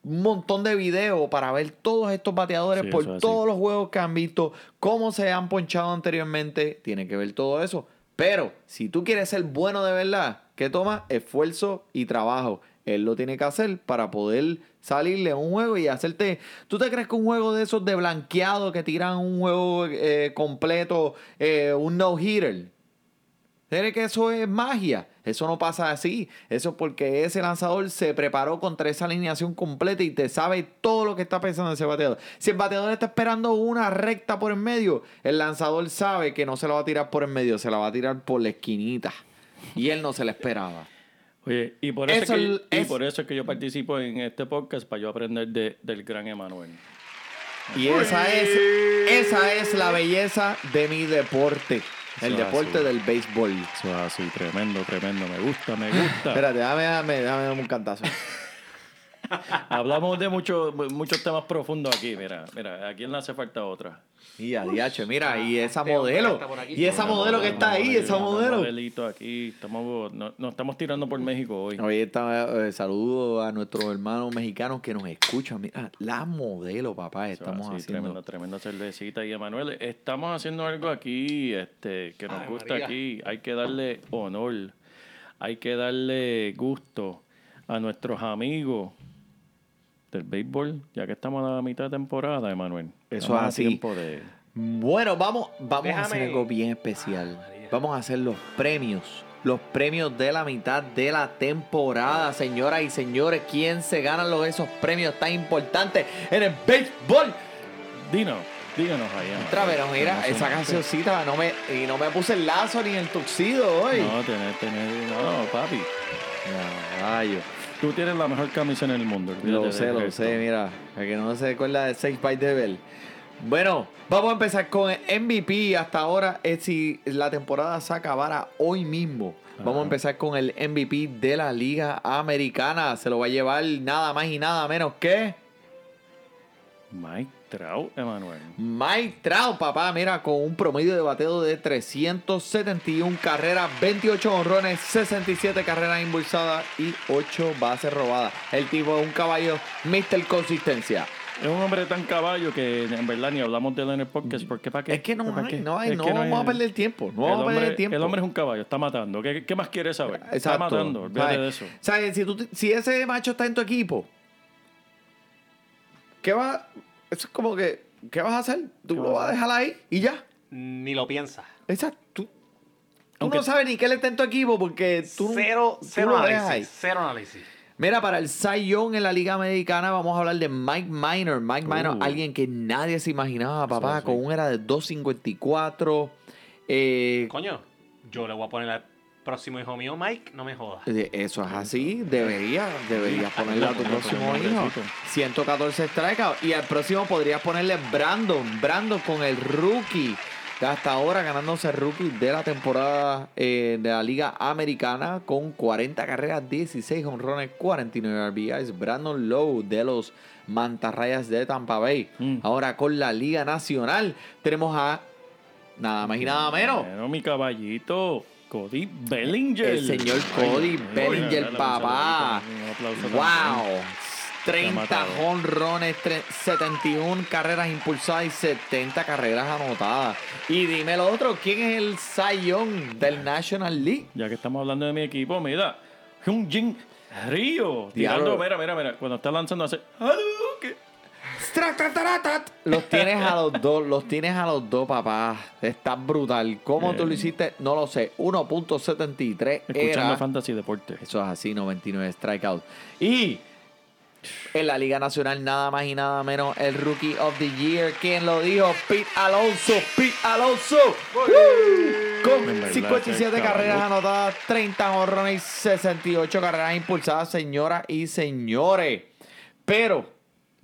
un montón de videos para ver todos estos bateadores Sí, por todos los juegos que han visto, cómo se han ponchado anteriormente. Tiene que ver todo eso. Pero si tú quieres ser bueno de verdad, ¿qué toma? Esfuerzo y trabajo. Él lo tiene que hacer para poder salirle a un juego y hacerte. ¿Tú te crees que un juego de esos de blanqueado que tiran un juego eh, completo, eh, un no-hitter? ¿Crees que eso es magia? Eso no pasa así. Eso es porque ese lanzador se preparó contra esa alineación completa y te sabe todo lo que está pensando ese bateador. Si el bateador está esperando una recta por en medio, el lanzador sabe que no se la va a tirar por en medio, se la va a tirar por la esquinita. Y él no se la esperaba. Oye, y por eso, Eso es que, es- y por eso es que yo participo en este podcast para yo aprender de- del gran Emanuel. Y esa es, esa es la belleza de mi deporte. El Eso deporte así. del béisbol. Eso es así, tremendo, tremendo. Me gusta, me [gasps] gusta. Espérate, dame, dame, dame un cantazo. [laughs] Hablamos de muchos muchos temas profundos aquí. Mira, mira, ¿a quién le hace falta otra? Y a DH, mira, y esa Este modelo. aquí. Y esa modelo que está ahí, esa modelo. modelito aquí. Estamos, no- nos estamos tirando por México hoy. Hoy está, eh, saludo a nuestros hermanos mexicanos que nos escuchan. Mira, la modelo, papá, estamos así, haciendo. Tremenda, tremenda cervecita. Y Emanuel, estamos haciendo algo aquí este, que nos Ay, gusta María. aquí. Hay que darle honor, hay que darle gusto a nuestros amigos del béisbol, ya que estamos a la mitad de temporada, Emanuel. Eso es así. tiempo de... Bueno, vamos, vamos a hacer algo bien especial. Ah. Vamos a hacer los premios. Los premios de la mitad de la temporada, señoras y señores. ¿Quién se gana los, esos premios tan importantes en el béisbol? Dinos, díganos ahí. Emanuel. Otra vez, mira, No esa cancioncita, no me, y no me puse el lazo ni el tuxido hoy. No, tener, tener, no, papi. Rayo. Tú tienes la mejor camisa en el mundo. Lo sé, lo resto. sé, mira. Para que no se recuerda de 6 by Devil. Bueno, vamos a empezar con el MVP. Hasta ahora, es si la temporada se acabara hoy mismo. Vamos a empezar con el MVP de la Liga Americana. Se lo va a llevar nada más y nada menos que Mike Trout, Emanuel. Mike Trout, papá. Mira, con un promedio de bateo de 371 carreras, 28 honrones, 67 carreras impulsadas y 8 bases robadas. El tipo es un caballo, Mr. Consistencia. Es un hombre tan caballo que en verdad ni hablamos de él en el podcast. ¿Por qué? ¿Para qué? Es que no ¿Para hay, qué? no hay, Es no que vamos a perder tiempo. No a perder tiempo. el hombre es un caballo, está matando. ¿Qué, qué más quieres saber? Está matando, olvídate de eso. ¿Sabes? Si, tú si ese macho está en tu equipo, ¿qué va? Eso es como que, ¿qué vas a hacer? Tú ¿Qué lo vas a dejar ahí y ya. Ni lo piensas. Exacto. Tú, tú no sabes ni qué le está en tu equipo porque tú, cero, tú cero ahí. análisis. Cero análisis. Mira, para el Cy Young en la Liga Americana vamos a hablar de Mike Minor. Mike Minor, Uh. alguien que nadie se imaginaba, papá, sí. con un era de 2.54. Eh, Coño, yo le voy a poner al próximo hijo mío, Mike, no me jodas. Eso es así, debería, deberías ponerle a tu próximo hijo. nombrecito. 114 strikeouts. Y al próximo podrías ponerle Brandon. Brandon con el rookie. que Hasta ahora ganándose el rookie de la temporada eh, de la Liga Americana con 40 carreras, 16 honrones, 49 RBIs. Brandon Lowe de los Mantarrayas de Tampa Bay. Mm. Ahora con la Liga Nacional tenemos a nada más y nada menos. Bueno, mi caballito, Cody Bellinger. El señor Cody Ay, Bellinger, papá. Wow. 30 matado. honrones, tre- 71 carreras impulsadas y 70 carreras anotadas. Y dime lo otro, ¿quién es el Young del National League? Ya que estamos hablando de mi equipo, mira, Hyunjin Río. Tirando, mira, mira, mira. Cuando está lanzando hace. Hadouken. Los tienes a los dos, los tienes a los dos, papá. Está brutal. ¿Cómo tú lo Eh. hiciste? No lo sé. 1.73 Escuchando era. Fantasy Deporte. Eso es así, 99 strikeouts. Y en la Liga Nacional, nada más y nada menos, el Rookie of the Year. ¿Quién lo dijo? Pete Alonso. Pete Alonso. Woo. Con En verdad, 57 ese carreras anotadas, 30 honrones y 68 carreras impulsadas, señoras y señores. Pero,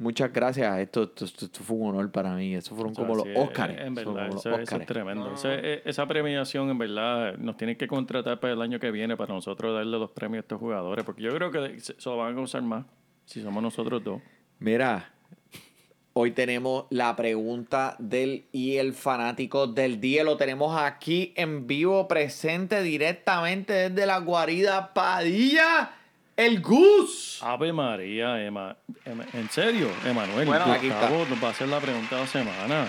muchas gracias. Esto, esto, esto- esto fue un honor para mí. Eso fueron como los Así es, Oscars. En verdad, eso, es Óscares. tremendo. Ese- eh, esa premiación, en verdad, nos tienen que contratar para el año que viene para nosotros darle los premios a estos jugadores. Porque yo creo que se, se lo van a usar más si somos nosotros dos. Mira, hoy tenemos la pregunta del y el fanático del día. Lo tenemos aquí en vivo, presente directamente desde la guarida Padilla, el Gus. Ave María, Emma. Emma- ¿En serio, Emanuel? Bueno, aquí está. Nos va a hacer la pregunta de la semana.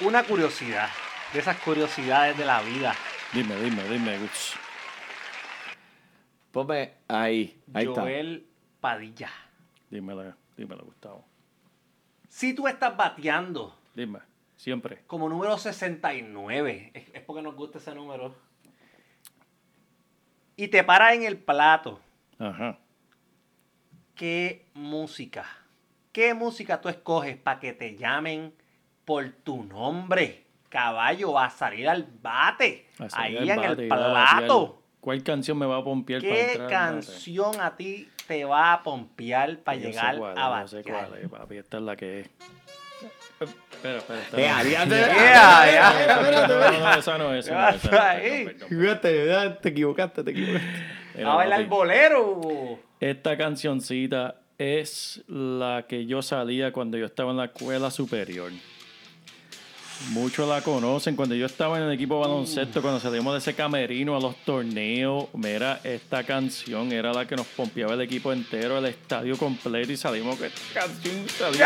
Una curiosidad, de esas curiosidades de la vida. Dime, dime, dime, Gus. Ponme ahí, ahí está. Joel Padilla. Dímelo, dímelo, Gustavo. Si tú estás bateando Dime, siempre. como número 69, es, es porque nos gusta ese número, y te paras en el plato, Ajá. ¿qué música? ¿Qué música tú escoges para que te llamen por tu nombre? Caballo, va a salir al bate. Ahí en bate el y va a batear. plato. ¿Cuál canción me va a pompear para ¿Qué entrar al bate? canción a ti te va a pompear para Yo llegar cuál a es, yo sé batear? cuál es, papi. Esta es la que es. Espera, espera. esta Eh, no. adiante, Yeah, espérate, yeah. espérate, espérate. No, no, esa no es. Esa no, esa no, Ahí. perdón, perdón, Fíjate, ya, te equivocaste, te equivocaste. Mira, a bailar bolero. Esta cancioncita es la que yo salía cuando yo estaba en la escuela superior. Muchos la conocen. Cuando yo estaba en el equipo baloncesto, cuando salimos de ese camerino a los torneos, mira, esta canción era la que nos pompeaba el equipo entero, el estadio completo y salimos con esta canción. Salimos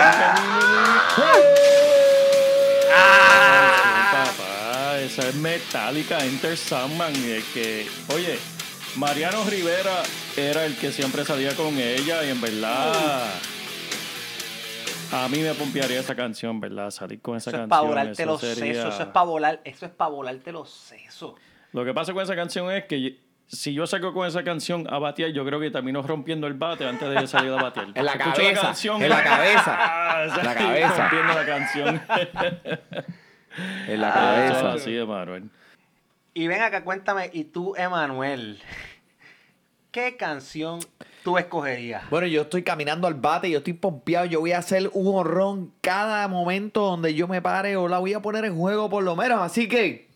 Ah. Papá, esa es Metallica, Enter Sandman. que, oye, Mariano Rivera era el que siempre salía con ella y en verdad A mí me pompearía esa canción, ¿verdad? Salir con esa Eso es canción. para volarte eso los sería- sesos. Eso es para volar. Eso es para volarte los sesos. Lo que pasa con esa canción es que si yo salgo con esa canción a batear, yo creo que termino rompiendo el bate antes de salir a batear. [laughs] En la Escucho cabeza, canción, en la cabeza, ¡ah! en la cabeza. Rompiendo la canción. En la Eso cabeza. es así de Manuel. Y ven acá, cuéntame. Y tú, Emanuel, ¿qué canción tú escogerías? Bueno, yo estoy caminando al bate, yo estoy pompeado, yo voy a hacer un honrón cada momento donde yo me pare o la voy a poner en juego por lo menos, así que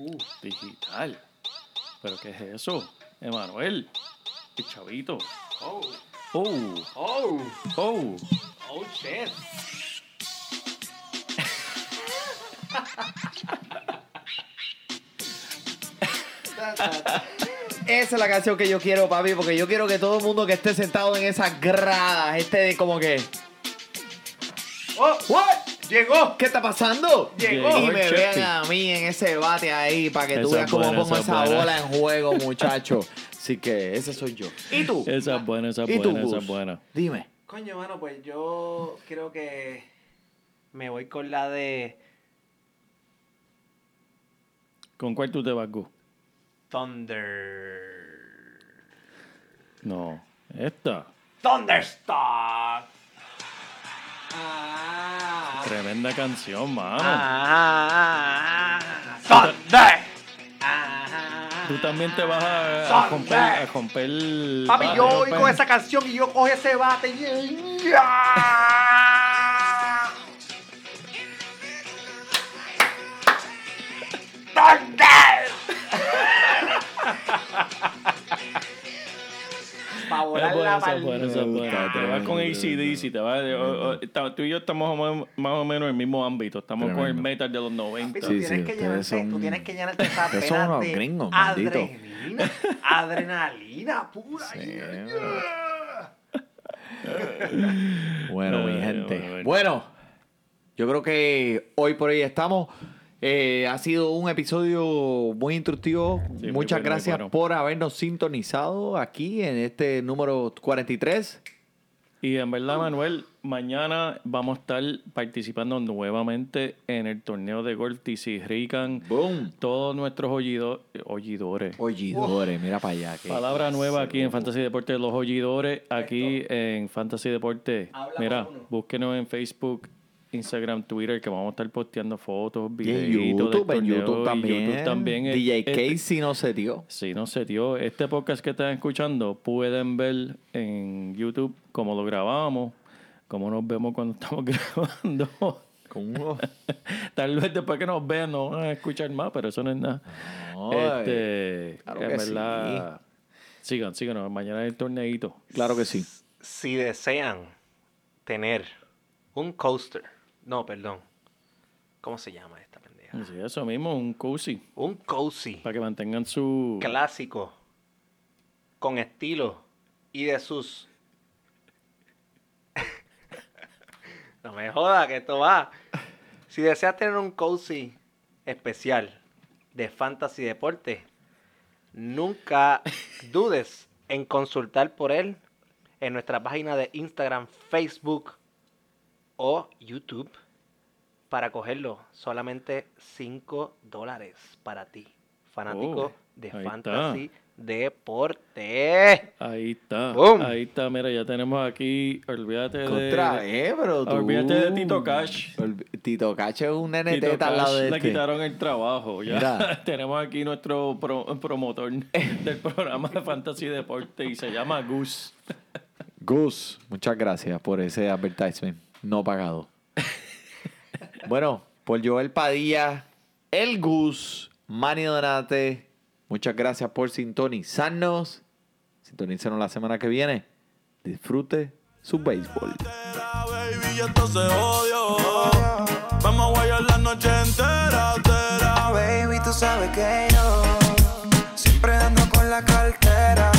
Uh, digital. ¿Pero qué es eso? Emanuel. El chavito. Oh, Oh, oh, oh. oh, shit. [laughs] esa es la canción que yo quiero, papi, porque yo quiero que todo el mundo que esté sentado en esas gradas esté como que, ¡Oh! ¿what? ¡Llegó! ¿Qué está pasando? Llegó y me vean a mí en ese bate ahí para que tú veas cómo buena, pongo esa bola en juego, [laughs] muchacho. Así que ese soy yo. ¿Y tú? Esa es buena, esa es ¿Y tú, buena, esa es buena. Dime. Coño, mano, pues yo creo que me voy con la de ¿Con cuál tú te vas, Gus? Thunder. No, esta. Thunderstock. Ah, Tremenda canción, mano. ah, Thunder. Ah, Tú también te vas a, a Thunder. romper, a romper el Papi, bate, yo oigo esa canción y yo cojo ese bate y... ¡Thunder! Para volar la Te vas con. ACDC, te vas... o- o- ta- tú y yo estamos más o menos- en el mismo ámbito. Estamos con el metal de los Papi, 90. tú, tienes sí, que llenarte, tú son- tienes que llenarte esa ustedes son pena unos de gringos, adrenalina, adrenalina pura. Sí, Yeah. Bueno, mi gente. bueno, bueno. Bueno, yo creo que hoy por hoy estamos. Eh, ha sido un episodio muy instructivo. Sí, Muchas muy gracias bueno. por habernos sintonizado aquí en este número 43. Y en verdad, Manuel, mañana vamos a estar participando nuevamente en el torneo de golf TC Rican. Boom. Todos nuestros oyido- oidores. Ollidores, mira para allá. Palabra nueva aquí en Fantasy Deporte, los oidores, aquí en Fantasy Deporte. Habla Mira, búsquenos en Facebook, Instagram, Twitter, que vamos a estar posteando fotos, Y en YouTube, en YouTube también. YouTube también. DJ Este- Casey no se dio. Sí, no sé, tío. Este podcast que están escuchando pueden ver en YouTube cómo lo grabamos, cómo nos vemos cuando [laughs] estamos grabando. [laughs] Tal vez después que nos vean no van a escuchar más, pero eso no es nada. Ay, este, claro en que verdad, sigan, síganos. Mañana es el torneito. Claro que sí. Si desean tener un coaster, no, perdón, ¿cómo se llama esta pendeja? Sí, eso mismo, un cozy, Un cozy para que mantengan su... clásico, con estilo y de sus... [laughs] no me joda que esto va. Si deseas tener un cozy especial de fantasy deporte, nunca dudes en consultar por él en nuestra página de Instagram, Facebook o YouTube para cogerlo. Solamente 5 dólares para ti, fanático Oh, de fantasy deporte. Ahí está, Boom. ahí está. Mira, ya tenemos aquí, olvídate de... Tú... Olvídate de Tito Cash. Tito Cash es un nene Tito al lado de le este. quitaron el trabajo. Ya Mira. [laughs] tenemos aquí nuestro pro- promotor [laughs] del programa de Fantasy Deporte y se llama Gus. Gus, muchas gracias por ese advertisement no pagado. bueno, por Joel Padilla, el Gus, Manny Donate, muchas gracias por sintonizarnos. Sintonícenos la semana que viene. Disfrute su béisbol. entera, baby, esto se odio. Vamos a guayar la noche entera, entera. Baby, tú sabes que yo siempre ando con la cartera.